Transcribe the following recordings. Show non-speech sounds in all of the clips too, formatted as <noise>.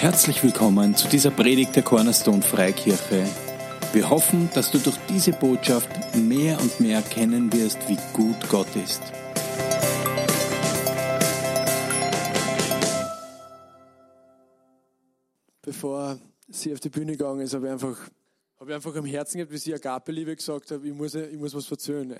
Herzlich willkommen zu dieser Predigt der Cornerstone Freikirche. Wir hoffen, dass du durch diese Botschaft mehr und mehr erkennen wirst, wie gut Gott ist. Bevor sie auf die Bühne gegangen ist, habe ich einfach, habe ich einfach am Herzen gehabt, wie sie Agape-Liebe gesagt hat, ich muss, ich muss was verzögern.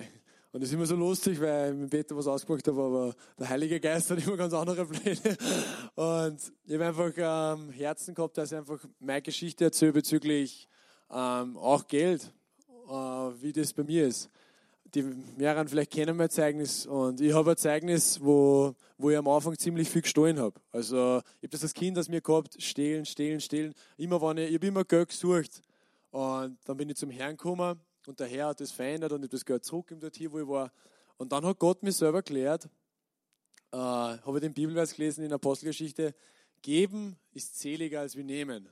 Und das ist immer so lustig, weil ich mit Peter was ausgemacht habe, aber der Heilige Geist hat immer ganz andere Pläne. <laughs> Und ich habe einfach ähm, Herzen gehabt, dass ich einfach meine Geschichte erzähle bezüglich ähm, auch Geld, äh, wie das bei mir ist. Die mehreren vielleicht kennen mein Zeugnis und ich habe ein Zeugnis, wo, wo ich am Anfang ziemlich viel gestohlen habe. Also ich habe das als Kind aus mir gehabt, stehlen, stehlen, stehlen. Immer wenn ich, ich habe immer Geld gesucht. Und dann bin ich zum Herrn gekommen und der Herr hat das verändert und ich habe das Geld zurückgegeben hier, wo ich war. Und dann hat Gott mir selber erklärt, äh, habe ich den Bibelvers gelesen in der Apostelgeschichte, geben ist seliger als wir nehmen.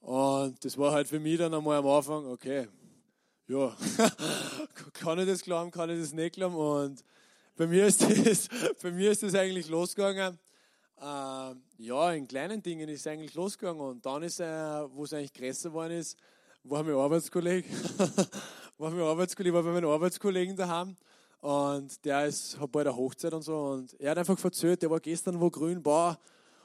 Und das war halt für mich dann einmal am Anfang, okay, ja, <laughs> kann ich das glauben, kann ich das nicht glauben. Und bei mir ist das, <laughs> bei mir ist das eigentlich losgegangen. Äh, ja, in kleinen Dingen ist es eigentlich losgegangen. Und dann ist, äh, wo es eigentlich größer geworden ist, war mein Arbeitskollege. <laughs> war mein Arbeitskollege, war bei meinen Arbeitskollegen daheim. Und der ist, hat bald eine Hochzeit und so. Und er hat einfach verzählt, der war gestern wo grün, boah.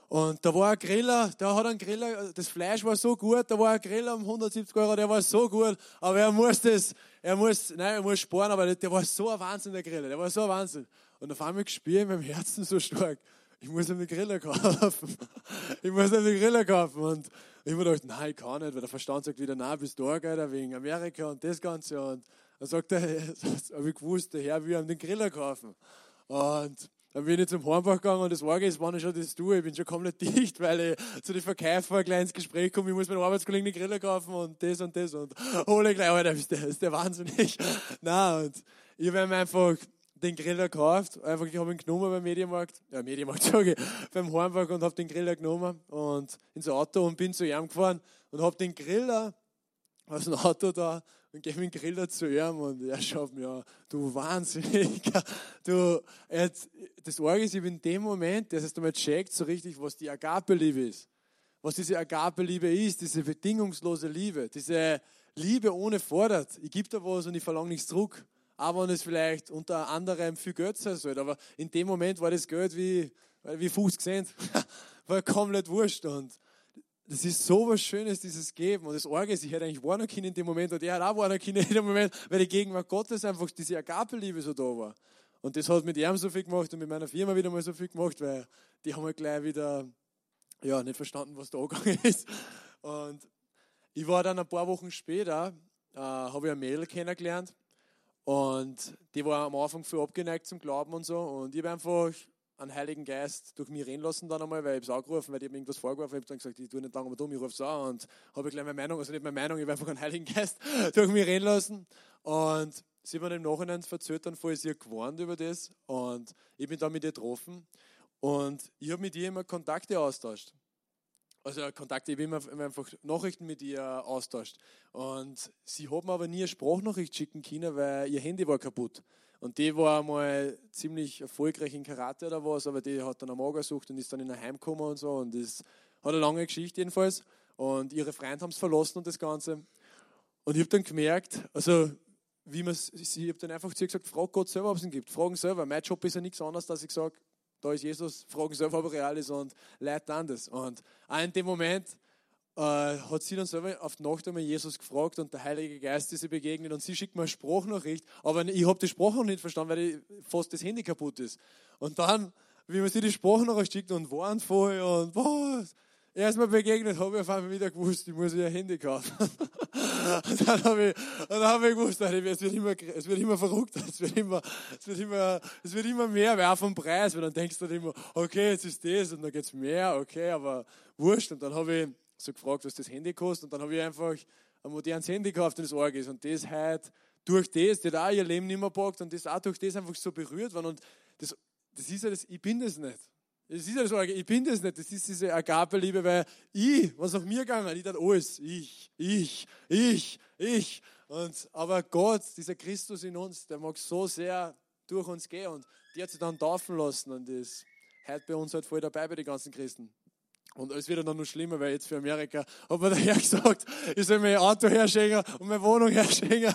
Und da war ein Griller, der hat einen Griller, das Fleisch war so gut, da war ein Griller um 170 Euro, der war so gut, aber er muss das, er muss, nein, er muss sparen, aber der war so ein Wahnsinn, der Griller, der war so ein Wahnsinn. Und auf einmal gespürt in meinem Herzen so stark, ich muss ihm den Griller kaufen. <laughs> ich muss ihm den Griller kaufen. Und ich habe gedacht, nein, ich kann nicht, weil der Verstand sagt wieder, nein, bist du da, wegen Amerika und das Ganze. Und dann sagt er, <laughs> habe ich gewusst, der Herr will ihm den Griller kaufen. Und dann bin ich zum Hornbach gegangen und das war ist, wann ich schon das tue. Ich bin schon komplett <laughs> dicht, weil ich zu den Verkäufern gleich ins Gespräch komme. Ich muss meinen Arbeitskollegen den Griller kaufen und das und das und hole gleich, Alter, ist der, ist der wahnsinnig. <laughs> Nein, und ich habe einfach den Griller gekauft. Einfach, ich habe ihn genommen beim Mediamarkt, ja, Mediamarkt <laughs> sage ich, beim Hornbach und habe den Griller genommen und ins Auto und bin zu ihm gefahren und habe den Griller aus dem Auto da und gebe den Griller zu ihm und er schaut mir an, du Wahnsinniger, du, jetzt, das Orgel ist in dem Moment, das heißt, mal checkt so richtig, was die Agape-Liebe ist. Was diese Agape-Liebe ist, diese bedingungslose Liebe, diese Liebe ohne Fordert. Ich gebe da was und ich verlange nichts zurück auch wenn es vielleicht unter anderem viel Geld sein soll. Aber in dem Moment war das Geld wie, wie Fuß gesehen. <laughs> war komplett wurscht. Und das ist so was Schönes, dieses Geben. Und das Orge ist, ich hätte eigentlich warnen können in dem Moment und er hat auch warnen können in dem Moment, weil die Gegenwart Gottes einfach diese Agape-Liebe so da war. Und das hat mit ihm so viel gemacht und mit meiner Firma wieder mal so viel gemacht, weil die haben halt gleich wieder ja, nicht verstanden, was da angegangen <laughs> ist. Und ich war dann ein paar Wochen später, äh, habe ich ein Mädel kennengelernt und die war am Anfang viel abgeneigt zum Glauben und so. Und ich habe einfach einen Heiligen Geist durch mich reden lassen dann einmal, weil ich es angerufen, weil ich mir irgendwas vorgeworfen habe. Ich habe dann gesagt, ich tue nicht lange dumm, ich rufe es an und habe gleich meine Meinung, also nicht meine Meinung, ich habe einfach einen Heiligen Geist <laughs> durch mich reden lassen. Und sie haben im Nachhinein verzählt, dann voll sie gewarnt über das. Und ich bin dann mit ihr getroffen. Und ich habe mit ihr immer Kontakte austauscht also Kontakte, ich habe einfach Nachrichten mit ihr austauscht. Und sie mir aber nie eine Sprachnachricht schicken können, weil ihr Handy war kaputt. Und die war mal ziemlich erfolgreich in Karate oder was, aber die hat dann am Auge gesucht und ist dann in ein Heim gekommen und so. Und das hat eine lange Geschichte jedenfalls. Und ihre Freunde haben es verlassen und das Ganze. Und ich habe dann gemerkt, also wie man ich habe dann einfach zu ihr gesagt, frag Gott selber, ob es ihn gibt. Fragen selber. Mein Job ist ja nichts anderes, dass ich sage, da ist Jesus, fragen selber, ob er real ist und Leute das. Und auch in dem Moment äh, hat sie dann selber auf die Nacht einmal Jesus gefragt und der Heilige Geist ist ihr begegnet und sie schickt mir eine Sprachnachricht, aber ich habe die Sprache noch nicht verstanden, weil fast das Handy kaputt ist. Und dann, wie man sie die Sprachnachricht schickt und warnt voll und was, erstmal begegnet, habe ich auf einmal wieder gewusst, ich muss ihr Handy kaufen. <laughs> und dann habe ich, hab ich gewusst, es wird, immer, es wird immer verrückter, es wird immer, es wird immer, es wird immer mehr, weil auch vom Preis, weil dann denkst du dann immer, okay, jetzt ist das und dann geht es mehr, okay, aber wurscht. Und dann habe ich so gefragt, was das Handy kostet und dann habe ich einfach ein modernes Handy gekauft, das arg ist. Und das halt durch das, die hat auch ihr Leben nicht mehr packt und das auch durch das einfach so berührt worden. Und das, das ist ja das, ich bin das nicht. Das ist ja so, ich bin das nicht, das ist diese Agape-Liebe, weil ich, was nach mir gegangen, ich dachte, alles, ich, ich, ich, ich. Und, aber Gott, dieser Christus in uns, der mag so sehr durch uns gehen und die hat sich dann taufen lassen und das hört bei uns halt voll dabei bei den ganzen Christen. Und es wird dann noch schlimmer, weil jetzt für Amerika hat mir der Herr gesagt, ich soll mir ein Auto herschenken und meine Wohnung <laughs> herschenken.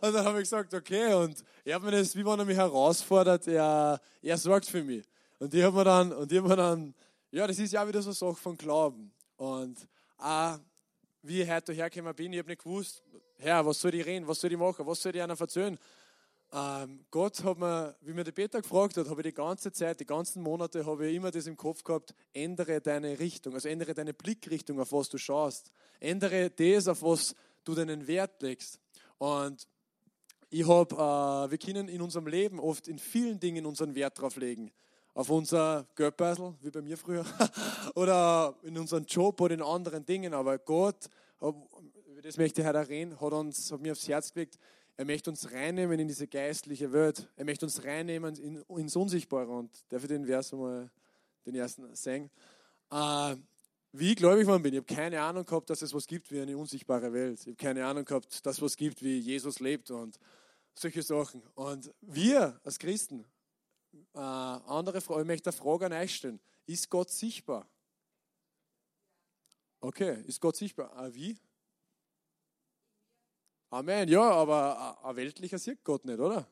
Und dann habe ich gesagt, okay. Und er hat mir das, wie wenn er mich herausfordert, er, er sorgt für mich. Und die haben mir dann, und die haben mir dann, ja, das ist ja wieder so eine Sache von Glauben. Und auch, wie ich heute hergekommen bin, ich habe nicht gewusst, Herr, was soll ich reden, was soll ich machen, was soll ich einer erzählen? Ähm, Gott hat mir, wie mir der Peter gefragt hat, habe ich die ganze Zeit, die ganzen Monate, habe ich immer das im Kopf gehabt, ändere deine Richtung, also ändere deine Blickrichtung, auf was du schaust. Ändere das, auf was du deinen Wert legst. Und ich habe, äh, wir können in unserem Leben oft in vielen Dingen unseren Wert drauf legen. Auf unser Geldbeutel, wie bei mir früher, <laughs> oder in unseren Job oder in anderen Dingen. Aber Gott, über das möchte ich heute reden, hat, uns, hat mir aufs Herz gelegt, er möchte uns reinnehmen in diese geistliche Welt. Er möchte uns reinnehmen in, ins Unsichtbare. Und ich den Vers mal, den ersten sagen? Äh, wie gläubig geworden bin, ich habe keine Ahnung gehabt, dass es was gibt wie eine unsichtbare Welt. Ich habe keine Ahnung gehabt, dass es was gibt wie Jesus lebt und solche Sachen. Und wir als Christen, äh, andere Frage, ich möchte eine Frage an euch stellen. Ist Gott sichtbar? Okay, ist Gott sichtbar? Ah, wie? Amen, ja, aber ein weltlicher sieht Gott nicht, oder?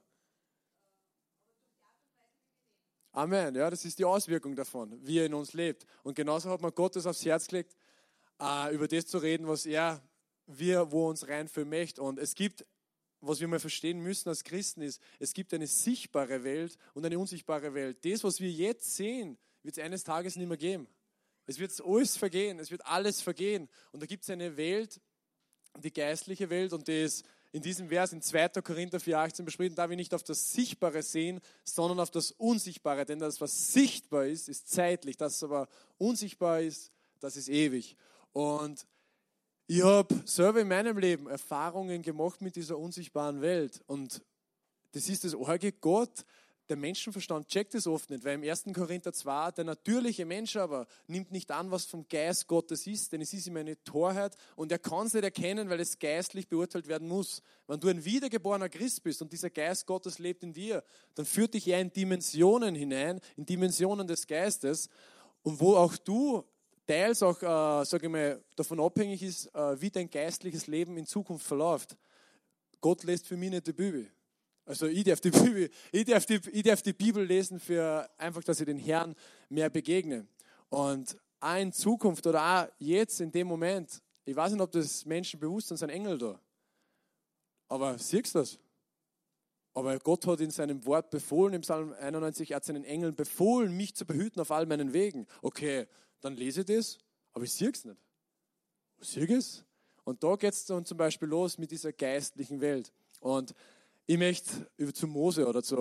Amen, ja, das ist die Auswirkung davon, wie er in uns lebt. Und genauso hat man Gottes aufs Herz gelegt, äh, über das zu reden, was er, wir, wo uns reinführen möchte. Und es gibt, was wir mal verstehen müssen als Christen, ist, es gibt eine sichtbare Welt und eine unsichtbare Welt. Das, was wir jetzt sehen, wird es eines Tages nicht mehr geben. Es wird alles vergehen, es wird alles vergehen. Und da gibt es eine Welt, die geistliche Welt und die ist in diesem Vers in 2. Korinther 4,18 beschrieben, da wir nicht auf das Sichtbare sehen, sondern auf das Unsichtbare. Denn das, was sichtbar ist, ist zeitlich. Das, was aber unsichtbar ist, das ist ewig. Und ich habe selber in meinem Leben Erfahrungen gemacht mit dieser unsichtbaren Welt. Und das ist das Orge Gott der Menschenverstand checkt es oft nicht, weil im 1. Korinther 2, der natürliche Mensch aber nimmt nicht an, was vom Geist Gottes ist, denn es ist ihm eine Torheit und er kann es nicht erkennen, weil es geistlich beurteilt werden muss. Wenn du ein wiedergeborener Christ bist und dieser Geist Gottes lebt in dir, dann führt dich er in Dimensionen hinein, in Dimensionen des Geistes und wo auch du teils auch, äh, ich mal, davon abhängig ist, äh, wie dein geistliches Leben in Zukunft verläuft. Gott lässt für mich nicht die Bibel. Also ich darf, die <laughs> Bibel, ich, darf die, ich darf die Bibel lesen für einfach, dass ich den Herrn mehr begegne. Und auch in Zukunft oder auch jetzt in dem Moment, ich weiß nicht, ob das Menschen bewusst sind, sind Engel da. Aber siehst du das? Aber Gott hat in seinem Wort befohlen, im Psalm 91, er hat seinen Engeln befohlen, mich zu behüten auf all meinen Wegen. Okay, dann lese ich das, aber ich sehe es nicht. Sieh es? Und da geht es dann zum Beispiel los mit dieser geistlichen Welt. Und ich möchte zu Mose oder zu.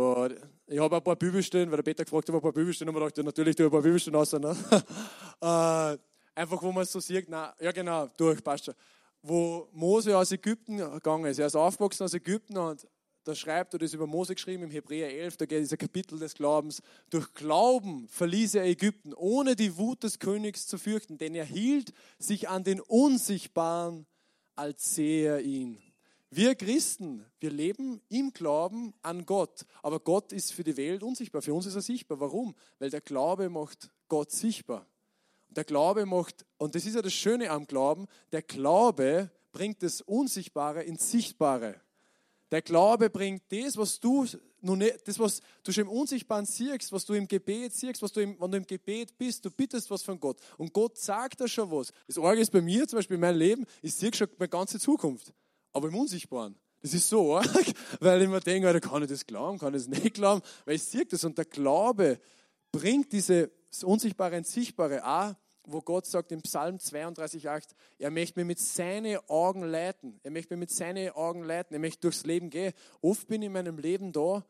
Ich habe ein paar Bibelstellen, weil der Peter gefragt hat, ein paar Bibelstellen, und man dachte, natürlich, du ein paar Bibelstellen aus. Ne? <laughs> äh, einfach, wo man es so sieht, na, ja genau, durch, passt schon. Wo Mose aus Ägypten gegangen ist. Er ist aufgewachsen aus Ägypten und da schreibt er das über Mose geschrieben im Hebräer 11, da geht dieser Kapitel des Glaubens. Durch Glauben verließ er Ägypten, ohne die Wut des Königs zu fürchten, denn er hielt sich an den Unsichtbaren, als sehe er ihn. Wir Christen, wir leben im Glauben an Gott. Aber Gott ist für die Welt unsichtbar. Für uns ist er sichtbar. Warum? Weil der Glaube macht Gott sichtbar. Der Glaube macht, und das ist ja das Schöne am Glauben, der Glaube bringt das Unsichtbare ins Sichtbare. Der Glaube bringt das, was du nun nicht, das, was du schon im Unsichtbaren siehst, was du im Gebet siehst, was du im, wenn du im Gebet bist, du bittest was von Gott. Und Gott sagt da schon was. Das Orgel ist bei mir, zum Beispiel in meinem Leben, ich sehe schon meine ganze Zukunft aber im Unsichtbaren. Das ist so arg, <laughs> weil ich mir denke, kann ich das glauben, kann ich das nicht glauben, weil ich sehe das und der Glaube bringt dieses Unsichtbare ins Sichtbare auch, wo Gott sagt im Psalm 32,8, er möchte mir mit seinen Augen leiten, er möchte mir mit seinen Augen leiten, er möchte durchs Leben gehen. Oft bin ich in meinem Leben da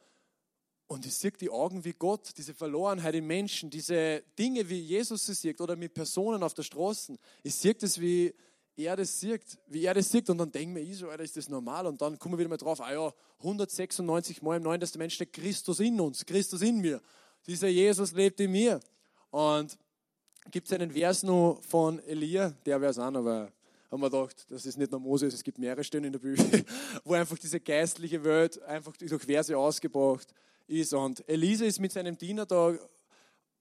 und ich sehe die Augen wie Gott, diese Verlorenheit in Menschen, diese Dinge, wie Jesus sie sieht oder mit Personen auf der Straße. Ich sehe das wie er das sieht, wie er das sieht, und dann denken wir, ich Alter, ist das normal? Und dann kommen wir wieder mal drauf, ah ja, 196 Mal im Neuen Testament steht Christus in uns, Christus in mir. Dieser Jesus lebt in mir. Und gibt es einen Vers noch von Elia, der Vers an, aber haben wir gedacht, das ist nicht nur Moses, es gibt mehrere Stellen in der Bibel, <laughs> wo einfach diese geistliche Welt einfach durch Verse ausgebracht ist. Und Elisa ist mit seinem Diener da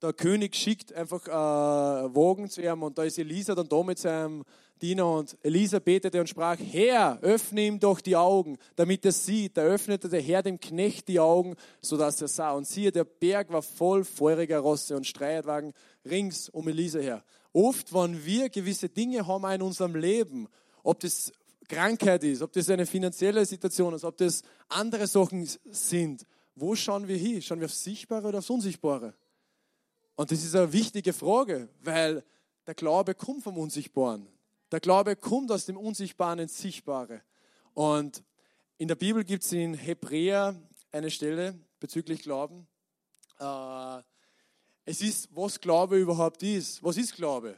der König schickt einfach äh, Wagen zu ihm und da ist Elisa dann da mit seinem Diener und Elisa betete und sprach, Herr, öffne ihm doch die Augen, damit er sieht. Da öffnete der Herr dem Knecht die Augen, sodass er sah. Und siehe, der Berg war voll feuriger Rosse und Streitwagen rings um Elisa her. Oft, wenn wir gewisse Dinge haben in unserem Leben, ob das Krankheit ist, ob das eine finanzielle Situation ist, ob das andere Sachen sind, wo schauen wir hin? Schauen wir aufs Sichtbare oder aufs Unsichtbare? Und das ist eine wichtige Frage, weil der Glaube kommt vom Unsichtbaren. Der Glaube kommt aus dem Unsichtbaren ins Sichtbare. Und in der Bibel gibt es in Hebräer eine Stelle bezüglich Glauben. Äh, es ist, was Glaube überhaupt ist. Was ist Glaube?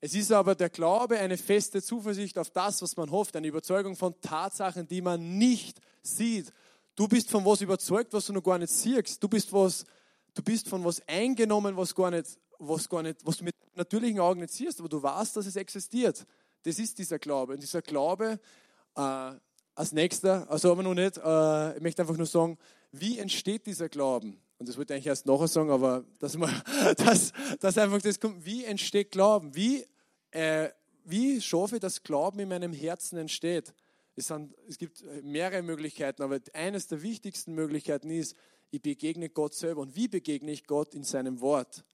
Es ist aber der Glaube eine feste Zuversicht auf das, was man hofft, eine Überzeugung von Tatsachen, die man nicht sieht. Du bist von was überzeugt, was du noch gar nicht siehst. Du bist was du bist von was eingenommen, was gar nicht, was gar nicht, was du mit natürlichen Augen nicht siehst, aber du weißt, dass es existiert. Das ist dieser Glaube. Und dieser Glaube, äh, als nächster, also aber noch nicht, äh, ich möchte einfach nur sagen, wie entsteht dieser Glauben? Und das wollte ich eigentlich erst nachher sagen, aber dass, man, <laughs> dass, dass einfach das kommt, wie entsteht Glauben? Wie, äh, wie schaffe ich, dass Glauben in meinem Herzen entsteht? Es, sind, es gibt mehrere Möglichkeiten, aber eines der wichtigsten Möglichkeiten ist, ich begegne Gott selber. Und wie begegne ich Gott in seinem Wort?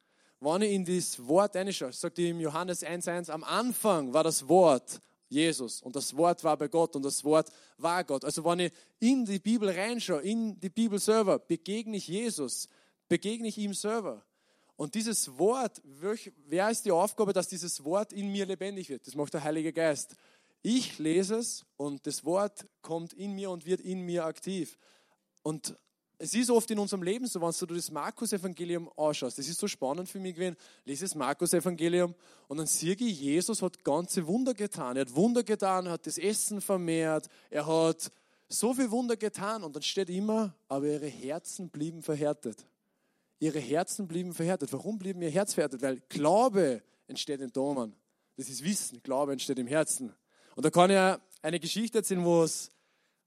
Wenn ich in das Wort reinschaue, sagt ihm Johannes 1,1, am Anfang war das Wort Jesus und das Wort war bei Gott und das Wort war Gott. Also wenn ich in die Bibel reinschaue, in die Bibel selber, begegne ich Jesus, begegne ich ihm selber. Und dieses Wort, wer ist die Aufgabe, dass dieses Wort in mir lebendig wird? Das macht der Heilige Geist. Ich lese es und das Wort kommt in mir und wird in mir aktiv. Und es ist oft in unserem Leben so, wenn du das Markus-Evangelium anschaust, das ist so spannend für mich gewesen, lese das Markus-Evangelium und dann sehe ich, Jesus hat ganze Wunder getan. Er hat Wunder getan, hat das Essen vermehrt, er hat so viel Wunder getan und dann steht immer, aber ihre Herzen blieben verhärtet. Ihre Herzen blieben verhärtet. Warum blieben ihr Herz verhärtet? Weil Glaube entsteht in Domen. Das ist Wissen. Glaube entsteht im Herzen. Und da kann ich eine Geschichte erzählen, wo es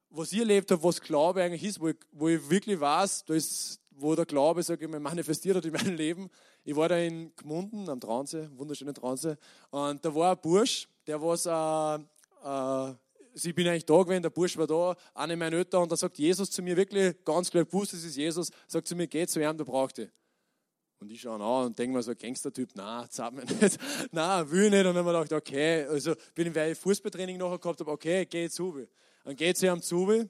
was ich erlebt habe, was Glaube eigentlich ist, wo ich, wo ich wirklich weiß, da ist, wo der Glaube, ich mal, manifestiert hat in meinem Leben. Ich war da in Gmunden am Traunsee, wunderschönen Traunsee, und da war ein Bursch, der was, äh, äh, ich bin eigentlich da gewesen, der Bursch war da, eine meiner Eltern, und da sagt Jesus zu mir wirklich ganz klar, gewusst, das ist Jesus, sagt zu mir, geh zu ihm, du brauchst dich. Und ich schaue ihn an und denke mir so, Gangster-Typ, nein, zahlt mir nicht, <laughs> nein, will nicht. Und dann habe ich gedacht, okay, also bin ich, weil ich Fußballtraining nachher gehabt habe, okay, geh zu. Dann geht sie ihm zu äh,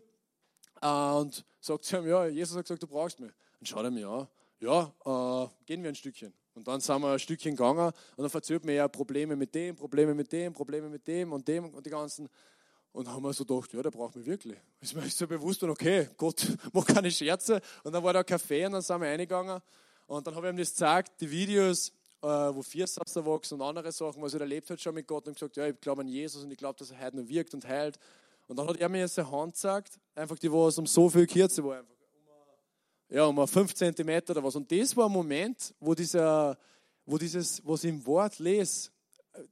und sagt zu ihm, ja, Jesus hat gesagt, du brauchst mich. Dann schaut er mir an, ja, äh, gehen wir ein Stückchen. Und dann sind wir ein Stückchen gegangen und dann verzögert mir ja Probleme mit dem, Probleme mit dem, Probleme mit dem und dem und die ganzen. Und haben wir so gedacht, ja, der braucht mich wirklich. Ist mir so bewusst und okay, Gott <laughs> macht keine Scherze. Und dann war da ein Kaffee und dann sind wir reingegangen. Und dann habe ich ihm das gezeigt, die Videos, äh, wo Viersatz erwachsen und andere Sachen, was er erlebt hat schon mit Gott und gesagt, ja, ich glaube an Jesus und ich glaube, dass er heute noch wirkt und heilt. Und dann hat er mir seine Hand gesagt, einfach die, was um so viel kürzer war, einfach um, ja, um 5 cm oder was. Und das war ein Moment, wo, dieser, wo dieses, was ich im Wort lese,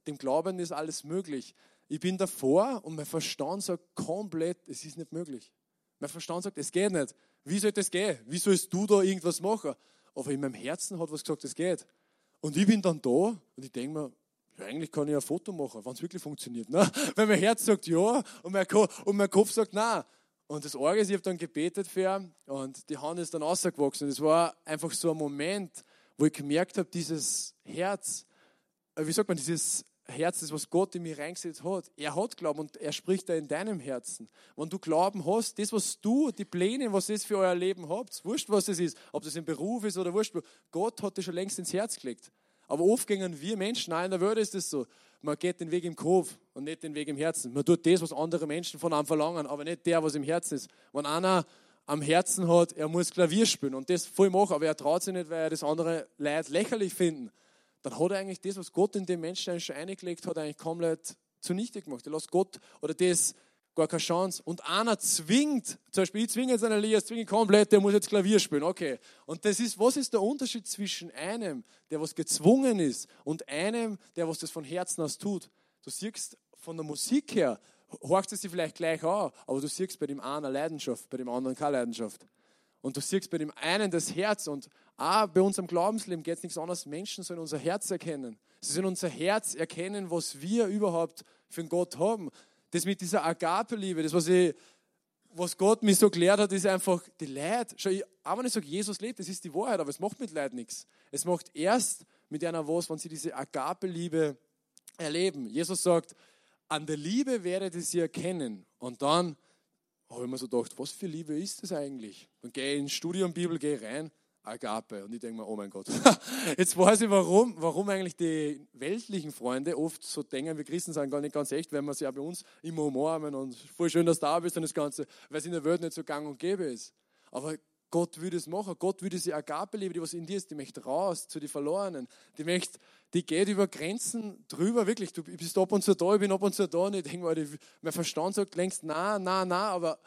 dem Glauben ist alles möglich. Ich bin davor und mein Verstand sagt komplett, es ist nicht möglich. Mein Verstand sagt, es geht nicht. Wie soll das gehen? Wie sollst du da irgendwas machen? Aber in meinem Herzen hat was gesagt, es geht. Und ich bin dann da und ich denke mir, ja, eigentlich kann ich ein Foto machen, wenn es wirklich funktioniert. Ne? <laughs> Weil mein Herz sagt ja und mein, und mein Kopf sagt nein. Und das Orgel ist, ich habe dann gebetet für und die Hand ist dann rausgewachsen. Es war einfach so ein Moment, wo ich gemerkt habe, dieses Herz, äh, wie sagt man, dieses Herz, das was Gott in mir reingesetzt hat, er hat Glauben und er spricht da in deinem Herzen. Wenn du Glauben hast, das, was du, die Pläne, was ihr für euer Leben habt, wurscht, was es ist, ob das im Beruf ist oder wurscht, Gott hat dir schon längst ins Herz gelegt. Aber oft gehen wir Menschen, nein, in der Welt ist es so, man geht den Weg im Kopf und nicht den Weg im Herzen. Man tut das, was andere Menschen von einem verlangen, aber nicht der, was im Herzen ist. Wenn einer am Herzen hat, er muss Klavier spielen und das voll machen, aber er traut sich nicht, weil er das andere Leid lächerlich finden, dann hat er eigentlich das, was Gott in den Menschen schon eingelegt hat, eigentlich komplett zunichte gemacht. Er lässt Gott oder das gar keine Chance. Und einer zwingt, zum Beispiel ich zwinge jetzt einen Elias, zwinge komplett, der muss jetzt Klavier spielen, okay. Und das ist, was ist der Unterschied zwischen einem, der was gezwungen ist, und einem, der was das von Herzen aus tut? Du siehst von der Musik her, horcht es sich vielleicht gleich an, aber du siehst bei dem einen eine Leidenschaft, bei dem anderen keine Leidenschaft. Und du siehst bei dem einen das Herz und auch bei unserem Glaubensleben geht es nichts anderes. Menschen sollen unser Herz erkennen. Sie sollen unser Herz erkennen, was wir überhaupt für einen Gott haben. Das mit dieser Agape-Liebe, das, was, ich, was Gott mir so gelehrt hat, ist einfach die Leid. Schau, ich, auch wenn ich sage, Jesus lebt, das ist die Wahrheit, aber es macht mit Leid nichts. Es macht erst mit einer was, wenn sie diese Agape-Liebe erleben. Jesus sagt, an der Liebe werdet ihr sie erkennen. Und dann habe ich mir so gedacht, was für Liebe ist das eigentlich? Dann gehe ich ins Studium Bibel, gehe rein, Agape. Und ich denke mir, oh mein Gott. <laughs> Jetzt weiß ich, warum, warum eigentlich die weltlichen Freunde oft so denken, wir Christen sind gar nicht ganz echt, wenn wir sie ja bei uns immer umarmen und voll schön, dass du da bist und das Ganze, weil es in der Welt nicht so gang und gäbe ist. Aber Gott würde es machen. Gott würde sie Agape lieben, die was in dir ist, die möchte raus zu den Verlorenen. Die möchte, die geht über Grenzen drüber, wirklich. Du bist ab und zu da, ich bin ab und zu da und ich denke mal, mein Verstand sagt längst, na, na, na, aber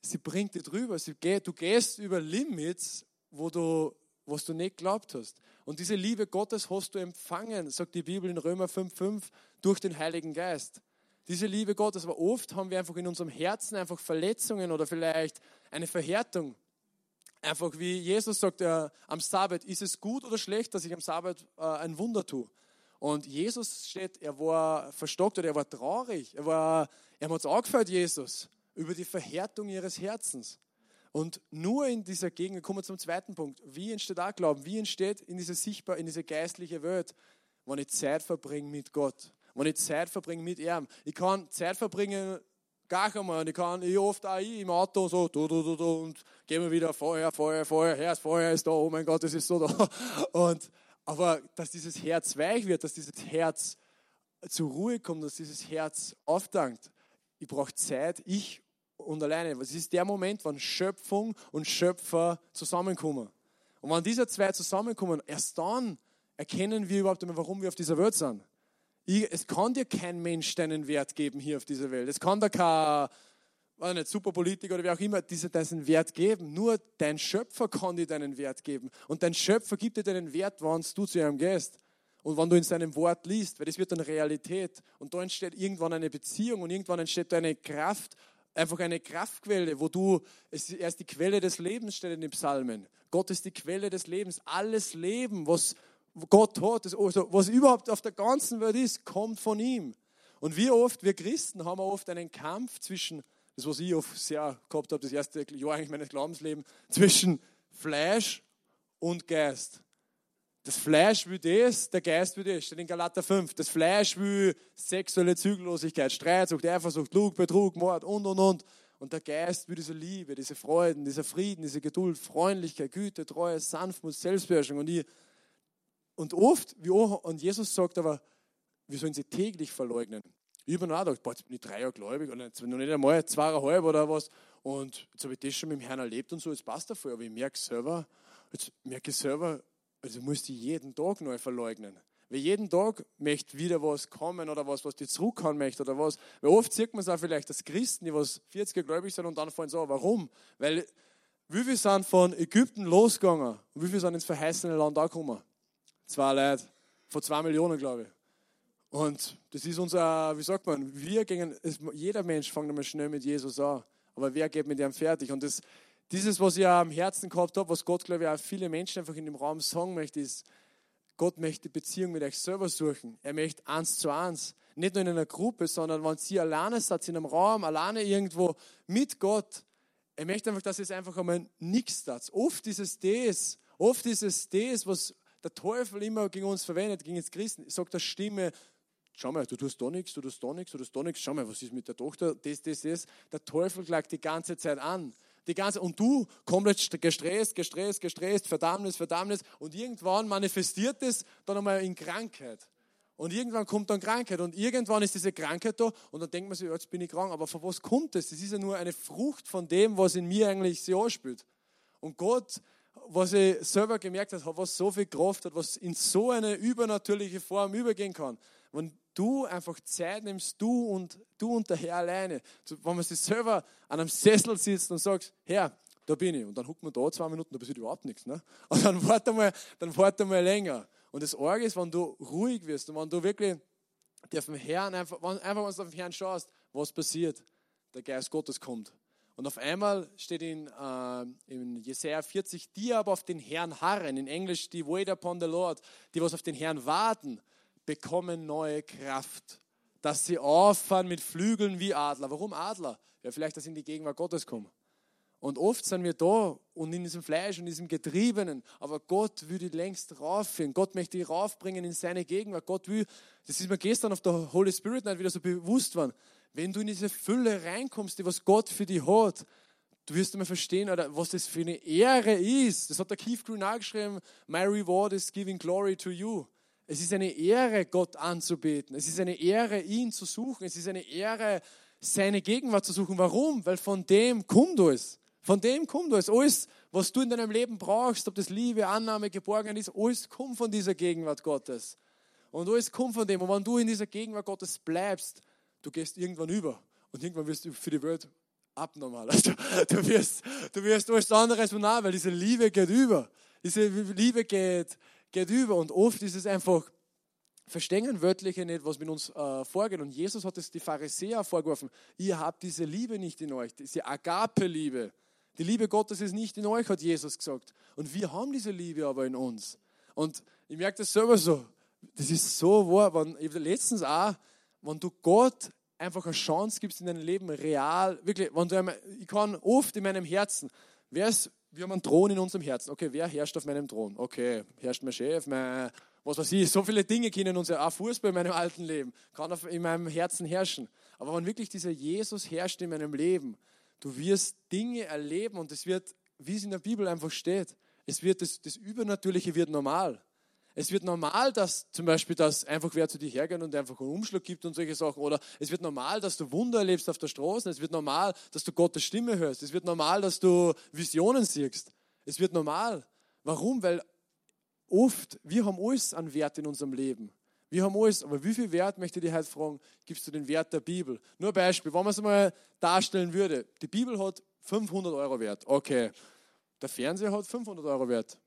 sie bringt dich drüber. Sie geht, du gehst über Limits, wo du, was du nicht glaubt hast. Und diese Liebe Gottes hast du empfangen, sagt die Bibel in Römer 5,5, durch den Heiligen Geist. Diese Liebe Gottes, aber oft haben wir einfach in unserem Herzen einfach Verletzungen oder vielleicht eine Verhärtung. Einfach wie Jesus sagt, äh, am Sabbat, ist es gut oder schlecht, dass ich am Sabbat äh, ein Wunder tue? Und Jesus steht, er war verstockt oder er war traurig. Er, war, er hat es angefällt, Jesus, über die Verhärtung ihres Herzens. Und nur in dieser Gegend, kommen wir zum zweiten Punkt, wie entsteht auch Glauben? Wie entsteht in diese sichtbar, in diese geistliche Welt, wenn ich Zeit verbringe mit Gott? Wenn ich Zeit verbringe mit ihm. Ich kann Zeit verbringen gar einmal. Und ich kann ich oft auch ich im Auto so, du, du, du, du, und gehen wir wieder Feuer, Feuer, Feuer, Herz, Feuer ist da, oh mein Gott, es ist so da. <laughs> Und, aber dass dieses Herz weich wird, dass dieses Herz zur Ruhe kommt, dass dieses Herz aufdankt. Ich brauche Zeit, ich und alleine. Es ist der Moment, wann Schöpfung und Schöpfer zusammenkommen. Und wenn diese zwei zusammenkommen, erst dann erkennen wir überhaupt warum wir auf dieser Welt sind. Ich, es kann dir kein Mensch deinen Wert geben hier auf dieser Welt. Es kann dir kein weiß nicht, Superpolitiker oder wie auch immer diese, diesen Wert geben. Nur dein Schöpfer kann dir deinen Wert geben. Und dein Schöpfer gibt dir deinen Wert, wenn du zu ihm gehst. Und wenn du in seinem Wort liest, weil das wird dann Realität. Und da entsteht irgendwann eine Beziehung und irgendwann entsteht eine Kraft, einfach eine Kraftquelle, wo du, es ist erst die Quelle des Lebens steht in den Psalmen. Gott ist die Quelle des Lebens. Alles Leben, was Gott hat, also was überhaupt auf der ganzen Welt ist, kommt von ihm. Und wir oft, wir Christen, haben oft einen Kampf zwischen, das was ich oft sehr gehabt habe, das erste Jahr eigentlich meines Glaubenslebens, zwischen Fleisch und Geist. Das Fleisch will das, der Geist will das. Steht in Galater 5. Das Fleisch will sexuelle Zügellosigkeit, Streitsucht, Eifersucht, Lug, Betrug, Mord und, und, und. Und der Geist will diese Liebe, diese Freuden, dieser Frieden, diese Geduld, Freundlichkeit, Güte, Treue, Sanftmut, Selbstbeherrschung. Und, ich, und oft, wie auch, und Jesus sagt aber, wir sollen sie täglich verleugnen. Ich habe mir gedacht, boah, jetzt bin ich drei Jahre gläubig und jetzt noch nicht einmal zweieinhalb oder was. Und jetzt habe ich das schon mit dem Herrn erlebt und so, jetzt passt dafür. Aber ich merke selber, jetzt merke ich selber, also musst du jeden Tag neu verleugnen. Weil jeden Tag möchte wieder was kommen oder was, was dir zurückhauen möchte oder was. Weil oft sieht man es auch vielleicht, dass Christen, die was 40 gläubig sind und dann fallen so, warum? Weil wie viele sind von Ägypten losgegangen und wie viele sind ins verheißene Land angekommen? Zwei Leute, von zwei Millionen, glaube ich. Und das ist unser, wie sagt man, wir gehen, jeder Mensch fängt einmal schnell mit Jesus an, aber wer geht mit ihm fertig? Und das, dieses, was ich am Herzen gehabt habe, was Gott, glaube ich, auch viele Menschen einfach in dem Raum sagen möchte, ist, Gott möchte Beziehung mit euch selber suchen. Er möchte eins zu eins. Nicht nur in einer Gruppe, sondern wenn sie alleine seid, in einem Raum, alleine irgendwo mit Gott. Er möchte einfach, dass es einfach einmal nichts tat. Oft ist es das, oft ist das, was der Teufel immer gegen uns verwendet, gegen uns Christen. Sagt der Stimme, schau mal, du tust da nichts, du tust da nichts, du tust da nichts, schau mal, was ist mit der Tochter, das, das, das. Der Teufel klagt die ganze Zeit an die ganze, und du komplett gestresst, gestresst, gestresst, Verdammnis, Verdammnis, und irgendwann manifestiert es dann einmal in Krankheit. Und irgendwann kommt dann Krankheit und irgendwann ist diese Krankheit da und dann denkt man sich, jetzt bin ich krank, aber von was kommt das? Das ist ja nur eine Frucht von dem, was in mir eigentlich sich anspielt. Und Gott, was ich selber gemerkt habe, was so viel Kraft hat, was in so eine übernatürliche Form übergehen kann. Wenn du einfach Zeit nimmst, du und, du und der Herr alleine. Wenn man sich selber an einem Sessel sitzt und sagt, Herr, da bin ich. Und dann huckt man da zwei Minuten, da passiert überhaupt nichts. Ne? <laughs> Und dann warte mal, dann warte mal länger. Und das Orge ist, wenn du ruhig wirst und wenn du wirklich auf den Herrn einfach, wenn, einfach wenn du auf den Herrn schaust, was passiert? Der Geist Gottes kommt. Und auf einmal steht in, äh, in Jesaja 40, die aber auf den Herrn harren, in Englisch die wait upon the Lord, die was auf den Herrn warten, bekommen neue Kraft. Dass sie auffahren mit Flügeln wie Adler. Warum Adler? Ja, vielleicht, dass sie in die Gegenwart Gottes kommen. Und oft sind wir da und in diesem Fleisch und diesem Getriebenen, aber Gott die längst raufführen. Gott möchte die raufbringen in seine Gegenwart. Gott will, das ist mir gestern auf der Holy Spirit Night wieder so bewusst worden, wenn du in diese Fülle reinkommst, die was Gott für dich hat, du wirst einmal verstehen, oder was das für eine Ehre ist. Das hat der Keith Green geschrieben, My reward is giving glory to you. Es ist eine Ehre, Gott anzubeten. Es ist eine Ehre, ihn zu suchen. Es ist eine Ehre, seine Gegenwart zu suchen. Warum? Weil von dem kommt alles. Von dem kommt alles. Alles, was du in deinem Leben brauchst, ob das Liebe, Annahme, Geborgenheit ist, alles kommt von dieser Gegenwart Gottes. Und alles kommt von dem. Und wenn du in dieser Gegenwart Gottes bleibst, du gehst irgendwann über. Und irgendwann wirst du für die Welt abnormal. <laughs> Also, du, wirst, du wirst alles anderes nah, weil diese Liebe geht über. Diese Liebe geht, geht über. Und oft ist es einfach, verstehen Wörtliche nicht, was mit uns äh, vorgeht. Und Jesus hat es die Pharisäer vorgeworfen. Ihr habt diese Liebe nicht in euch, diese Agape-Liebe. Die Liebe Gottes ist nicht in euch, hat Jesus gesagt. Und wir haben diese Liebe aber in uns. Und ich merke das selber so. Das ist so wahr. Wenn, letztens auch, wenn du Gott einfach eine Chance gibst in deinem Leben, real, wirklich, wenn du, ich kann oft in meinem Herzen, wer ist, wir haben einen Thron in unserem Herzen. Okay, wer herrscht auf meinem Thron? Okay, herrscht mein Chef, mein, was weiß ich, so viele Dinge kennen uns ja, auch Fußball in meinem alten Leben, kann auf, in meinem Herzen herrschen. Aber wenn wirklich dieser Jesus herrscht in meinem Leben, Du wirst Dinge erleben und es wird, wie es in der Bibel einfach steht, es wird das, das Übernatürliche wird normal. Es wird normal, dass zum Beispiel, dass einfach wer zu dir hergeht und einfach einen Umschlag gibt und solche Sachen. Oder es wird normal, dass du Wunder erlebst auf der Straße. Es wird normal, dass du Gottes Stimme hörst. Es wird normal, dass du Visionen siehst. Es wird normal. Warum? Weil oft, wir haben alles an Wert in unserem Leben. Wir haben alles, aber wie viel Wert, möchte ich dich heute fragen, gibst du den Wert der Bibel? Nur ein Beispiel, wenn man es mal darstellen würde. Die Bibel hat 500 Euro Wert. Okay, der Fernseher hat 500 Euro Wert.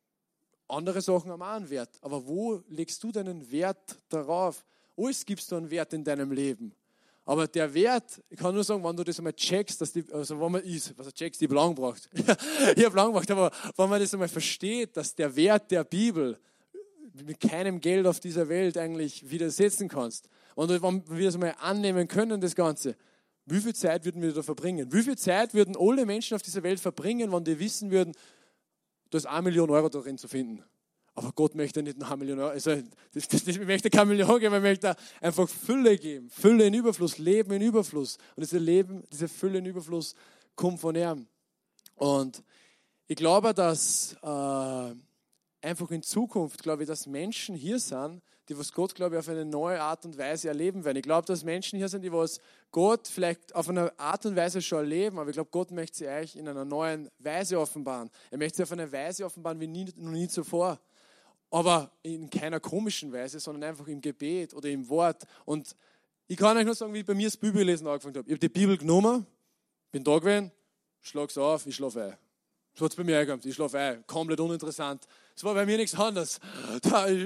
Andere Sachen haben auch einen Wert. Aber wo legst du deinen Wert darauf? Alles gibst du einen Wert in deinem Leben. Aber der Wert, ich kann nur sagen, wenn du das einmal checkst, dass die, also wenn man ist, was er checkst, habe lang gebraucht. <laughs> ich habe lang gebraucht, aber wenn man das einmal versteht, dass der Wert der Bibel mit keinem Geld auf dieser Welt eigentlich widersetzen kannst. Und wenn wir es mal annehmen können, das Ganze, wie viel Zeit würden wir da verbringen? Wie viel Zeit würden alle Menschen auf dieser Welt verbringen, wenn die wissen würden, da ist eine Million Euro darin zu finden? Aber Gott möchte nicht eine Million Euro, also das, das, das, möchte keine Million geben, er möchte einfach Fülle geben. Fülle in Überfluss, Leben in Überfluss. Und diese Leben, diese Fülle in Überfluss kommt von ihm. Und ich glaube, dass äh, einfach in Zukunft, glaube ich, dass Menschen hier sind, die was Gott, glaube ich, auf eine neue Art und Weise erleben werden. Ich glaube, dass Menschen hier sind, die was Gott vielleicht auf eine Art und Weise schon erleben, aber ich glaube, Gott möchte sie euch in einer neuen Weise offenbaren. Er möchte sie auf eine Weise offenbaren wie nie, noch nie zuvor. Aber in keiner komischen Weise, sondern einfach im Gebet oder im Wort. Und ich kann euch nur sagen, wie ich bei mir das Bibellesen angefangen habe. Ich habe die Bibel genommen, bin da gewesen, schlag's auf, ich schlafe ein. So hat es bei mir eingekommen. Ich schlafe ein. Komplett uninteressant. Es war bei mir nichts anderes.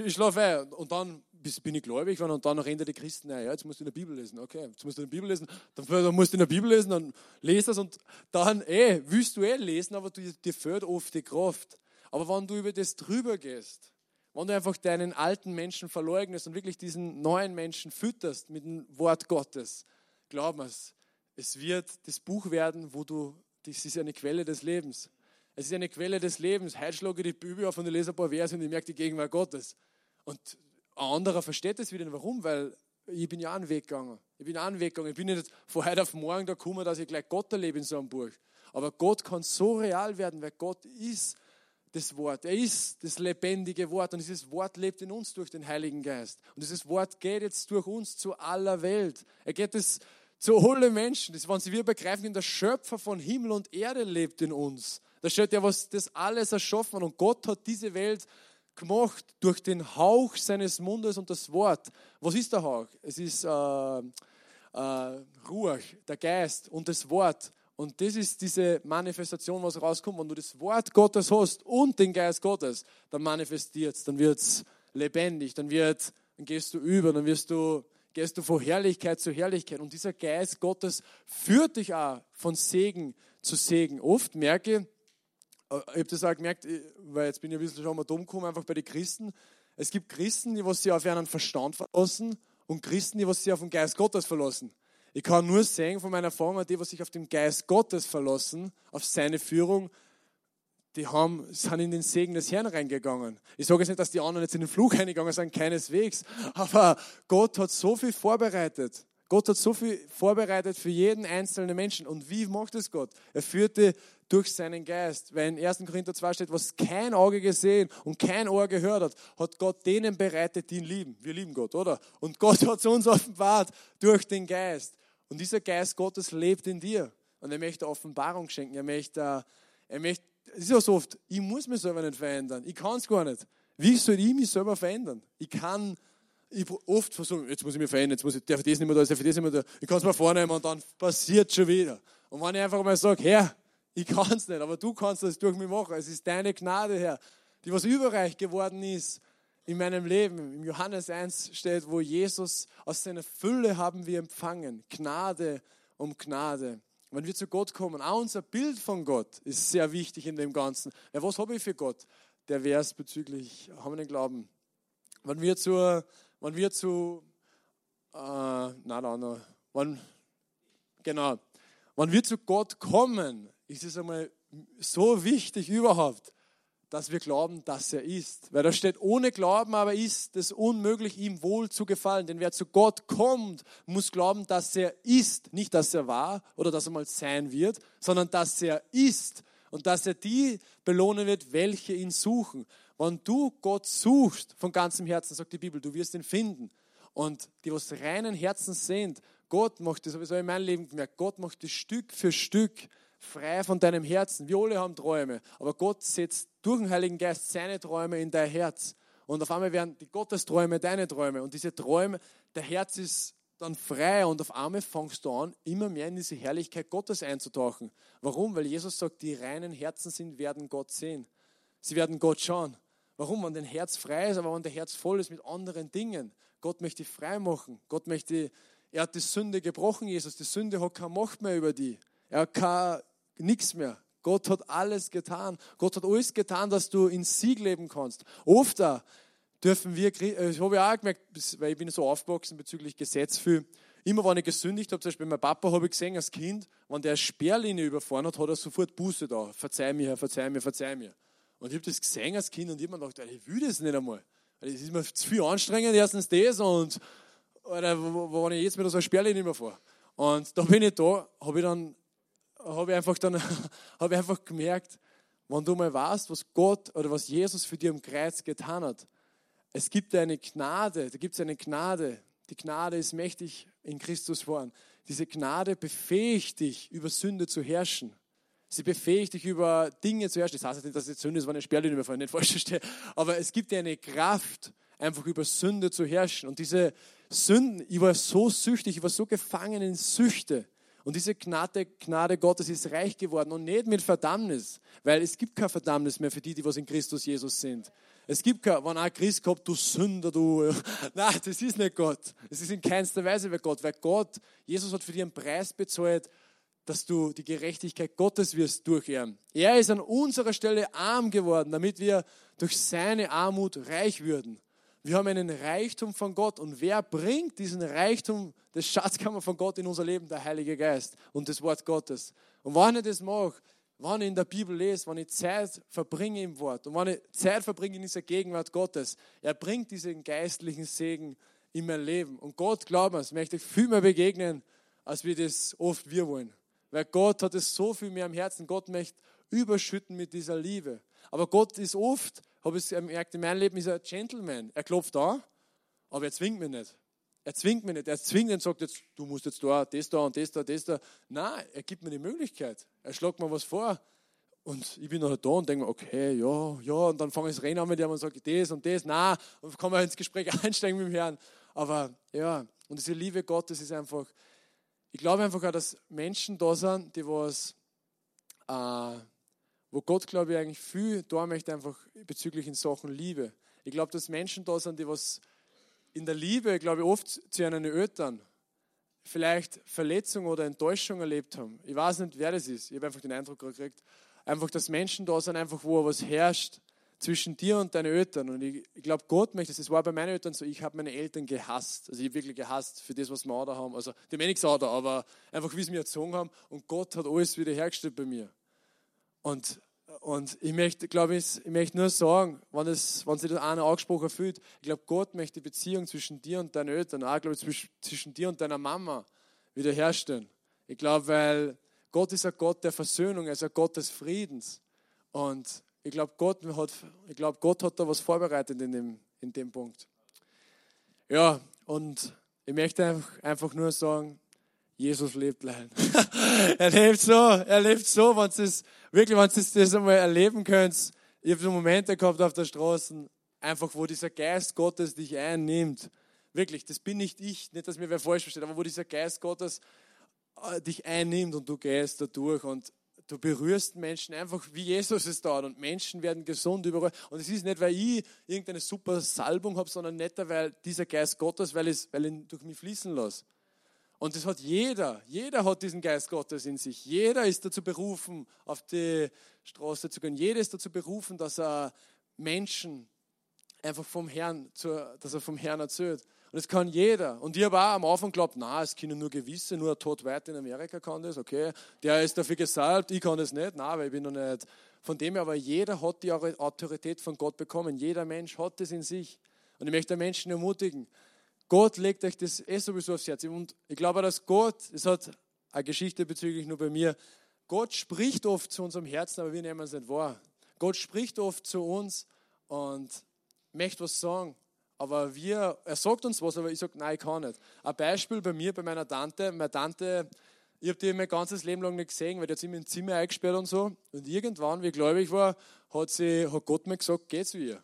ich schlafe ein. Und dann bin ich gläubig geworden und dann noch Ende die Christen, ja, jetzt musst du in der Bibel lesen. Okay, jetzt musst du in der Bibel lesen. Dann, musst du in der Bibel lesen, dann lest das und dann, eh, willst du eh lesen, aber du, dir fehlt oft die Kraft. Aber wenn du über das drüber gehst, wenn du einfach deinen alten Menschen verleugnest und wirklich diesen neuen Menschen fütterst mit dem Wort Gottes, glaub mir's, es wird das Buch werden, wo du, das ist eine Quelle des Lebens. Es ist eine Quelle des Lebens. Heute schlage ich die Bibel auf und ich lese ein paar Verse und ich merke die Gegenwart Gottes. Und ein anderer versteht das wieder. Warum? Weil ich bin ja einen Weg gegangen. Ich bin einen Weg gegangen. Ich bin nicht von heute auf morgen da gekommen, dass ich gleich Gott erlebe in so einem Buch. Aber Gott kann so real werden, weil Gott ist das Wort. Er ist das lebendige Wort und dieses Wort lebt in uns durch den Heiligen Geist. Und dieses Wort geht jetzt durch uns zu aller Welt. Er geht es zu allen Menschen. Das, wenn sie wir begreifen, der Schöpfer von Himmel und Erde lebt in uns. Da steht ja, was das alles erschaffen hat. Und Gott hat diese Welt gemacht durch den Hauch seines Mundes und das Wort. Was ist der Hauch? Es ist äh, äh, Ruach, der Geist und das Wort. Und das ist diese Manifestation, was rauskommt. Wenn du das Wort Gottes hast und den Geist Gottes, dann manifestiert es, dann wird es lebendig, dann, wird, dann gehst du über, dann wirst du gehst du von Herrlichkeit zu Herrlichkeit. Und dieser Geist Gottes führt dich auch von Segen zu Segen. Oft merke ich, ich habe das auch gemerkt, weil jetzt bin ich ein bisschen schon mal dumm gekommen, einfach bei den Christen. Es gibt Christen, die was sich auf ihren Verstand verlassen und Christen, die was sich auf den Geist Gottes verlassen. Ich kann nur sagen von meiner Erfahrung, die, was sich auf den Geist Gottes verlassen, auf seine Führung, die haben, sind in den Segen des Herrn reingegangen. Ich sage jetzt nicht, dass die anderen jetzt in den Flug <laughs> reingegangen sind, keineswegs. Aber Gott hat so viel vorbereitet. Gott hat so viel vorbereitet für jeden einzelnen Menschen. Und wie macht es Gott? Er führte durch seinen Geist. Weil in 1. Korinther 2 steht, was kein Auge gesehen und kein Ohr gehört hat, hat Gott denen bereitet, die ihn lieben. Wir lieben Gott, oder? Und Gott hat es uns offenbart durch den Geist. Und dieser Geist Gottes lebt in dir. Und er möchte Offenbarung schenken. Er möchte, er möchte es ist ja so oft, ich muss mich selber nicht verändern. Ich kann es gar nicht. Wie soll ich mich selber verändern? Ich kann ich oft versuchen, jetzt muss ich mich verändern, jetzt muss ich, darf ich das nicht mehr da, darf ich das nicht mehr da. Ich kann es mal vornehmen und dann passiert schon wieder. Und wenn ich einfach mal sage, Herr, ich kann es nicht, aber du kannst das durch mich machen. Es ist deine Gnade, Herr, die was überreich geworden ist in meinem Leben. Im Johannes 1 steht, wo Jesus aus seiner Fülle haben wir empfangen. Gnade um Gnade. Wenn wir zu Gott kommen, auch unser Bild von Gott ist sehr wichtig in dem Ganzen. Ja, was habe ich für Gott? Der Vers bezüglich haben wir den Glauben. Wenn wir zu, wenn wir zu, äh, nein, nein, nein, wenn, genau, wenn wir zu Gott kommen, ist es einmal so wichtig überhaupt, dass wir glauben, dass er ist. Weil da steht, ohne Glauben aber ist es unmöglich, ihm wohl zu gefallen. Denn wer zu Gott kommt, muss glauben, dass er ist. Nicht, dass er war oder dass er mal sein wird, sondern dass er ist. Und dass er die belohnen wird, welche ihn suchen. Wenn du Gott suchst von ganzem Herzen, sagt die Bibel, du wirst ihn finden. Und die, was reinen Herzens sind, Gott macht das, sowieso in meinem Leben gemerkt, Gott macht das Stück für Stück frei von deinem Herzen. Wir alle haben Träume, aber Gott setzt durch den Heiligen Geist seine Träume in dein Herz. Und auf einmal werden die Gottesträume deine Träume. Und diese Träume, der Herz ist dann frei und auf einmal fängst du an, immer mehr in diese Herrlichkeit Gottes einzutauchen. Warum? Weil Jesus sagt, die reinen Herzen sind, werden Gott sehen. Sie werden Gott schauen. Warum? Wenn dein Herz frei ist, aber wenn dein Herz voll ist mit anderen Dingen. Gott möchte frei machen. Gott möchte, er hat die Sünde gebrochen, Jesus. Die Sünde hat keine Macht mehr über die. Er hat nichts mehr. Gott hat alles getan. Gott hat alles getan, dass du in Sieg leben kannst. Oft dürfen wir, äh, ich habe ja auch gemerkt, weil ich bin so aufgewachsen bezüglich Gesetz viel, immer wenn ich gesündigt habe, zum Beispiel mein Papa habe ich gesehen als Kind, wenn der Sperrlinie überfahren hat, hat er sofort Buße da. Verzeih mir, verzeih mir, verzeih mir. Und ich habe das gesehen als Kind und ich habe mir gedacht, ich will das nicht einmal. Das ist mir zu viel anstrengend, erstens das und oder, wenn ich jetzt mit so einer Sperrlinie überfahre. Und da bin ich da, habe ich dann habe ich einfach dann <laughs> habe ich einfach gemerkt, wenn du mal weißt, was Gott oder was Jesus für dich am Kreuz getan hat, es gibt eine Gnade, da gibt es eine Gnade. Die Gnade ist mächtig in Christus vorn. Diese Gnade befähigt dich, über Sünde zu herrschen. Sie befähigt dich, über Dinge zu herrschen. Das heißt nicht, dass es Sünde ist, wenn eine Sperrlinie überfallen, nicht falsch verstehe. Aber es gibt dir eine Kraft, einfach über Sünde zu herrschen. Und diese Sünden, ich war so süchtig, ich war so gefangen in Süchte. Und diese Gnade, Gnade Gottes ist reich geworden und nicht mit Verdammnis, weil es gibt kein Verdammnis mehr für die, die was in Christus Jesus sind. Es gibt kein, wenn ein Christ kommt, du Sünder, du. <laughs> Nein, das ist nicht Gott. Es ist in keinster Weise bei Gott, weil Gott, Jesus hat für dich einen Preis bezahlt, dass du die Gerechtigkeit Gottes wirst durch ihn. Er ist an unserer Stelle arm geworden, damit wir durch seine Armut reich würden. Wir haben einen Reichtum von Gott. Und wer bringt diesen Reichtum des Schatzkammer von Gott in unser Leben? Der Heilige Geist und das Wort Gottes. Und wenn ich das mache, wenn ich in der Bibel lese, wenn ich Zeit verbringe im Wort und wenn ich Zeit verbringe in dieser Gegenwart Gottes, er bringt diesen geistlichen Segen in mein Leben. Und Gott, glaub mir, möchte ich viel mehr begegnen, als wir das oft wir wollen. Weil Gott hat es so viel mehr am Herzen. Gott möchte überschütten mit dieser Liebe. Aber Gott ist oft habe ich gemerkt, in meinem Leben ist er ein Gentleman. Er klopft da, aber er zwingt mich nicht. Er zwingt mich nicht. Er zwingt und sagt jetzt, du musst jetzt da, das da und das da, das da. Nein, er gibt mir die Möglichkeit. Er schlägt mir was vor. Und ich bin noch da und denke mir, okay, ja, ja. Und dann fange ich das Rennen an mit ihm und sage das und das. Nein, und kann man ins Gespräch <laughs> einsteigen mit dem Herrn. Aber ja, und diese Liebe Gottes ist einfach, ich glaube einfach auch, dass Menschen da sind, die was äh, wo Gott, glaube ich, eigentlich viel da möchte, einfach bezüglich in Sachen Liebe. Ich glaube, dass Menschen da sind, die was in der Liebe, glaube ich, oft zu ihren Eltern vielleicht Verletzung oder Enttäuschung erlebt haben. Ich weiß nicht, wer das ist. Ich habe einfach den Eindruck gekriegt, einfach, dass Menschen da sind, einfach wo was herrscht zwischen dir und deinen Eltern. Und ich, ich glaube, Gott möchte, das war bei meinen Eltern so, ich habe meine Eltern gehasst. Also ich habe wirklich gehasst für das, was wir da haben. Also die haben eh nichts da, aber einfach, wie sie mir erzogen haben. Und Gott hat alles wieder hergestellt bei mir. Und, und ich möchte, glaube ich, ich möchte nur sagen, wenn, es, wenn sich das einer angesprochen fühlt, ich glaube, Gott möchte die Beziehung zwischen dir und deinen Eltern, auch, glaube ich, zwischen, dir und deiner Mama wiederherstellen. Ich glaube, weil Gott ist ein Gott der Versöhnung, er ist ein Gott des Friedens. Und ich glaube, Gott, hat, glaub, Gott hat da was vorbereitet in dem, in dem Punkt. Ja, und ich möchte einfach, einfach nur sagen, Jesus lebt leider. <laughs> er lebt so, er lebt so, wenn es wirklich, wenn ihr das einmal erleben könnt. Ich habe so Momente gehabt auf der Straße, einfach wo dieser Geist Gottes dich einnimmt. Wirklich, das bin nicht ich, nicht, dass mir wer falsch versteht, aber wo dieser Geist Gottes äh, dich einnimmt und du gehst da durch und Du berührst Menschen einfach, wie Jesus es tat. Und Menschen werden gesund überall. Und es ist nicht, weil ich irgendeine super Salbung habe, sondern nicht, weil dieser Geist Gottes, weil, es, weil ihn durch mich fließen lässt. Und das hat jeder. Jeder hat diesen Geist Gottes in sich. Jeder ist dazu berufen, auf die Straße zu gehen. Jeder ist dazu berufen, dass er Menschen einfach vom Herrn, dass er vom Herrn erzählt. Und das kann jeder. Und ich habe auch am Anfang geglaubt, na, es können nur gewisse, nur Todd White in Amerika kann das, okay. Der ist dafür gesalbt, ich kann das nicht, na, weil ich bin noch nicht. Von dem her, aber jeder hat die Autorität von Gott bekommen. Jeder Mensch hat das in sich. Und ich möchte Menschen ermutigen. Gott legt euch das eh sowieso aufs Herz. Und ich glaube, dass Gott, es hat eine Geschichte bezüglich nur bei mir, Gott spricht oft zu unserem Herzen, aber wir nehmen es nicht wahr. Gott spricht oft zu uns und möchte was sagen. Aber wir, er sagt uns was, aber ich sage, nein, ich kann nicht. Ein Beispiel bei mir, bei meiner Tante. Meine Tante, ich habe die mein ganzes Leben lang nicht gesehen, weil die hat sich im Zimmer eingesperrt und so. Und irgendwann, wie ich gläubig war, hat, sie, hat Gott mir gesagt, geh zu ihr.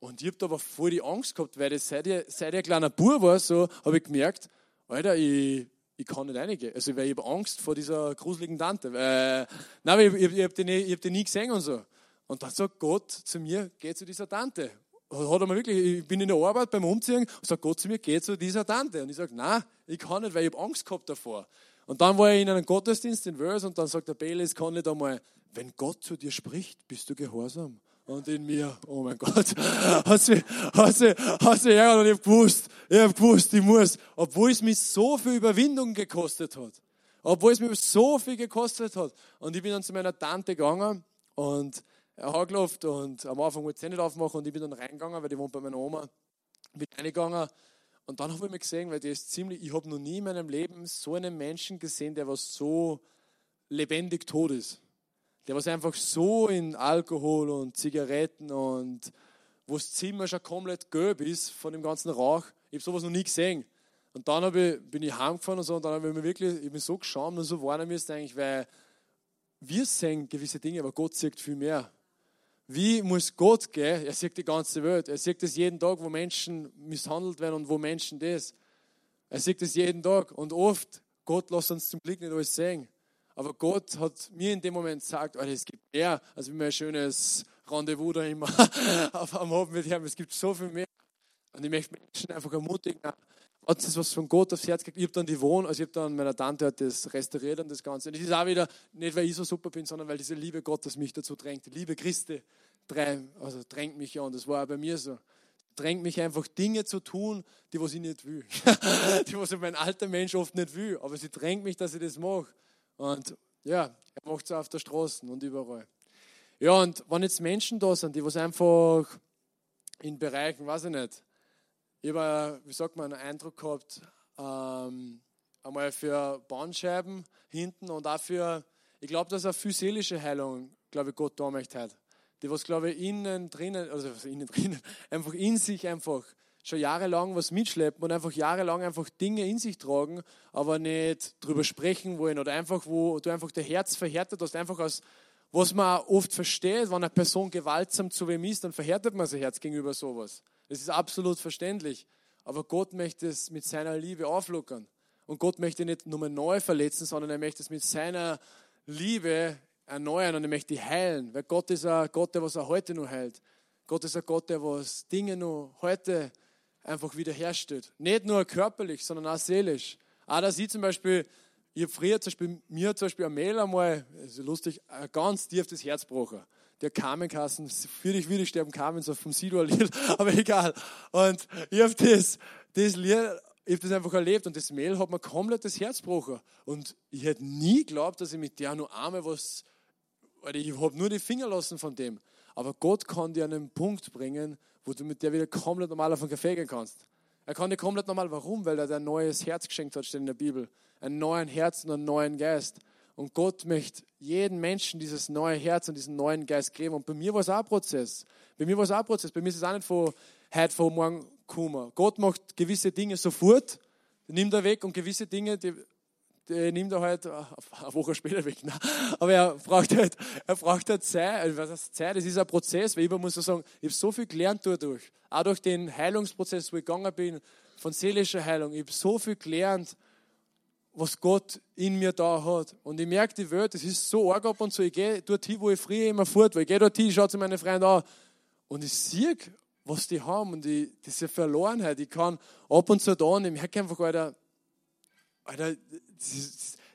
Und ich habe da aber voll die Angst gehabt, weil das seit ich, seit ich ein kleiner Bub war, so, habe ich gemerkt, Alter, ich, ich kann nicht reingehen. Also, weil ich habe Angst vor dieser gruseligen Tante. Weil, nein, ich, ich, ich habe die, nie, hab die nie gesehen und so. Und dann sagt Gott zu mir, geh zu dieser Tante hat er mir wirklich, ich bin in der Arbeit beim Umziehen und sagt Gott zu mir, geh zu dieser Tante. Und ich sage, nein, ich kann nicht, weil ich habe Angst gehabt davor. Und dann war ich in einem Gottesdienst in Wales und dann sagt der Bailey, kann nicht einmal, wenn Gott zu dir spricht, bist du gehorsam. Und in mir, oh mein Gott, hat sie, hat sie, hat sie ärgert und ich habe gewusst, ich habe gewusst, ich muss, obwohl es mich so viel Überwindung gekostet hat. Obwohl es mich so viel gekostet hat. Und ich bin dann zu meiner Tante gegangen und angelaufen und am Anfang wollte ich nicht aufmachen und ich bin dann reingegangen, weil die wohnt bei meiner Oma. Bin reingegangen und dann habe ich mir gesehen, weil die ist ziemlich, ich habe noch nie in meinem Leben so einen Menschen gesehen, der was so lebendig tot ist. Der was einfach so in Alkohol und Zigaretten und wo das Zimmer schon komplett gelb ist von dem ganzen Rauch. Ich habe sowas noch nie gesehen. Und dann ich, bin ich heimgefahren und so und dann habe ich mir wirklich, ich bin so geschämt und so warnen müssen eigentlich, weil wir sehen gewisse Dinge, aber Gott sieht viel mehr. Wie muss Gott gehen? Er sieht die ganze Welt. Er sieht es jeden Tag, wo Menschen misshandelt werden und wo Menschen das. Er sieht es jeden Tag. Und oft, Gott lässt uns zum Glück nicht alles sehen. Aber Gott hat mir in dem Moment gesagt, oh, es gibt mehr, als wie ein schönes Rendezvous da immer <laughs> am Abend mit ihm. Es gibt so viel mehr. Und ich möchte Menschen einfach ermutigen, hat es was von Gott aufs Herz gekriegt. Ich habe dann die Wohnung, also ich habe dann, meiner Tante hat das restauriert und das Ganze. Und das ist auch wieder, nicht weil ich so super bin, sondern weil diese Liebe Gottes mich dazu drängt. Die Liebe Christi also drängt mich an. Das war auch bei mir so. Drängt mich einfach Dinge zu tun, die was ich nicht will. <laughs> die was mein alter Mensch oft nicht will. Aber sie drängt mich, dass ich das mache. Und ja, er macht es auf der Straße und überall. Ja, und wenn jetzt Menschen da sind, die was einfach in Bereichen, weiß ich nicht, ich habe, wie sagt man, einen Eindruck gehabt, ähm, einmal für Bandscheiben hinten und auch für, ich glaube, dass auch für seelische Heilung, glaube ich, Gott da möchte hat. Die, was, glaube ich, innen drinnen, also innen drinnen, <laughs> einfach in sich einfach schon jahrelang was mitschleppen und einfach jahrelang einfach Dinge in sich tragen, aber nicht drüber sprechen wollen oder einfach, wo du einfach der Herz verhärtet hast, einfach aus, was man oft versteht, wenn eine Person gewaltsam zu wem ist, dann verhärtet man sein Herz gegenüber sowas. Das ist absolut verständlich. Aber Gott möchte es mit seiner Liebe auflockern. Und Gott möchte nicht nur neu verletzen, sondern er möchte es mit seiner Liebe erneuern und er möchte heilen. Weil Gott ist ein Gott, der was er heute noch heilt. Gott ist ein Gott, der was Dinge noch heute einfach wiederherstellt. Nicht nur körperlich, sondern auch seelisch. Auch dass ich zum Beispiel, ich früher zum Beispiel, mir zum Beispiel ein Mail einmal, das ist lustig, ein ganz tiefes Herz gebrochen. Der Carmen-Kassen, für dich würde ich sterben, Carmen, so vom Sido-Lied, <laughs> aber egal. Und ich habe das, das Lied, ich habe das einfach erlebt und das Mail hat mir komplett das Herz gebrochen. Und ich hätte nie geglaubt, dass ich mit der nur einmal was, oder ich habe nur die Finger lassen von dem. Aber Gott kann dir einen Punkt bringen, wo du mit der wieder komplett normal auf den Kaffee gehen kannst. Er kann dir komplett normal. Warum? Weil er dir ein neues Herz geschenkt hat, steht in der Bibel. Ein neues Herz und einen neuen Geist. Und Gott möchte jedem Menschen dieses neue Herz und diesen neuen Geist geben. Und bei mir war es auch ein Prozess. Bei mir war es auch ein Prozess. Bei mir ist es auch nicht von heute, von morgen kommen. Gott macht gewisse Dinge sofort, nimmt er weg und gewisse Dinge, die, die nimmt er halt eine Woche später weg. Nein. Aber er braucht halt, er braucht halt Zeit. Also was heißt Zeit? Das ist ein Prozess, weil ich muss so sagen, ich habe so viel gelernt dadurch. Auch durch den Heilungsprozess, wo ich gegangen bin, von seelischer Heilung. Ich habe so viel gelernt, was Gott in mir da hat. Und ich merke die Welt, es ist so arg ab und zu. Ich gehe dorthin, wo ich früher immer fort war. Ich gehe dorthin, ich schaue zu meinen Freunden an und ich sehe, was die haben und die, diese Verlorenheit. Ich kann ab und zu da und ich merke einfach, Alter, Alter,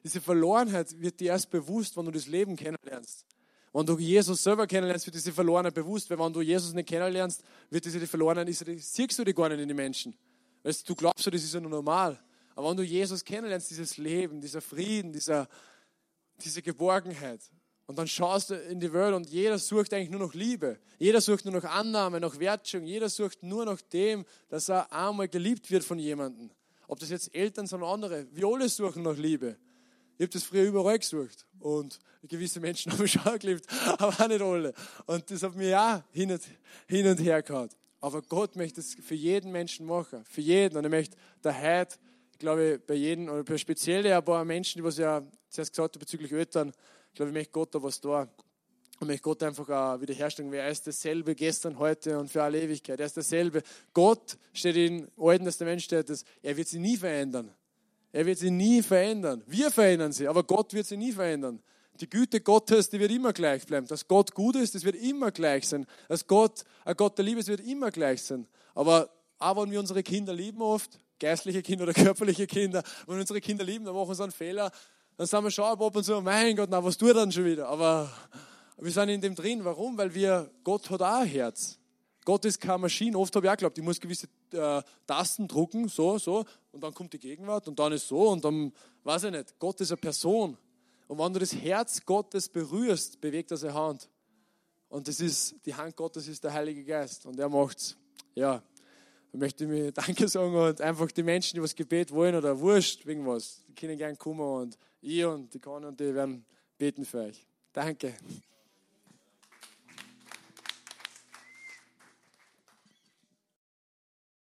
diese Verlorenheit wird dir erst bewusst, wenn du das Leben kennenlernst. Wenn du Jesus selber kennenlernst, wird diese Verlorenheit bewusst, weil wenn du Jesus nicht kennenlernst, wird diese die Verlorenheit, siehst du die gar nicht in die Menschen. Weißt, du glaubst, das ist ja nur normal. Aber wenn du Jesus kennenlernst, dieses Leben, dieser Frieden, dieser, diese Geborgenheit, und dann schaust du in die Welt und jeder sucht eigentlich nur noch Liebe. Jeder sucht nur noch Annahme, noch Wertschätzung. Jeder sucht nur nach dem, dass er einmal geliebt wird von jemandem. Ob das jetzt Eltern sind oder andere. Wir alle suchen nach Liebe. Ich habe das früher überall gesucht. Und gewisse Menschen <laughs> haben mich auch geliebt, aber auch nicht alle. Und das hat mir auch hin und, hin und her gehabt. Aber Gott möchte es für jeden Menschen machen. Für jeden. Und er möchte der heute ich glaube, bei jedem, oder bei speziell ein paar Menschen, die was ja zuerst gesagt haben bezüglich Eltern, ich glaube, ich möchte Gott da was da. Und möchte Gott einfach auch wiederherstellen, weil er ist dasselbe gestern, heute und für alle Ewigkeit. Er ist dasselbe. Gott steht im Alten Testament, steht das, er wird sie nie verändern. Er wird sie nie verändern. Wir verändern sie, aber Gott wird sie nie verändern. Die Güte Gottes, die wird immer gleich bleiben. Dass Gott gut ist, das wird immer gleich sein. Dass Gott ein Gott der Liebe ist, wird immer gleich sein. Aber auch wenn wir unsere Kinder lieben oft, geistliche Kinder oder körperliche Kinder, wenn unsere Kinder lieben, dann machen sie einen Fehler, dann sagen wir schon ab und zu, mein Gott, na, was tut er dann schon wieder? Aber wir sind in dem drin. Warum? Weil wir, Gott hat auch ein Herz. Gott ist keine Maschine. Oft habe ich auch geglaubt, ich muss gewisse äh, Tasten drucken, so, so, und dann kommt die Gegenwart und dann ist so und dann, weiß ich nicht, Gott ist eine Person. Und wenn du das Herz Gottes berührst, bewegt er seine Hand. Und das ist, die Hand Gottes ist der Heilige Geist und er macht's. Ja, ich möchte mir <laughs> Danke sagen und einfach die Menschen, die was Gebet wollen oder wurscht, wegen was, die können gerne kommen und ich und die Conny und die werden beten für euch. Danke.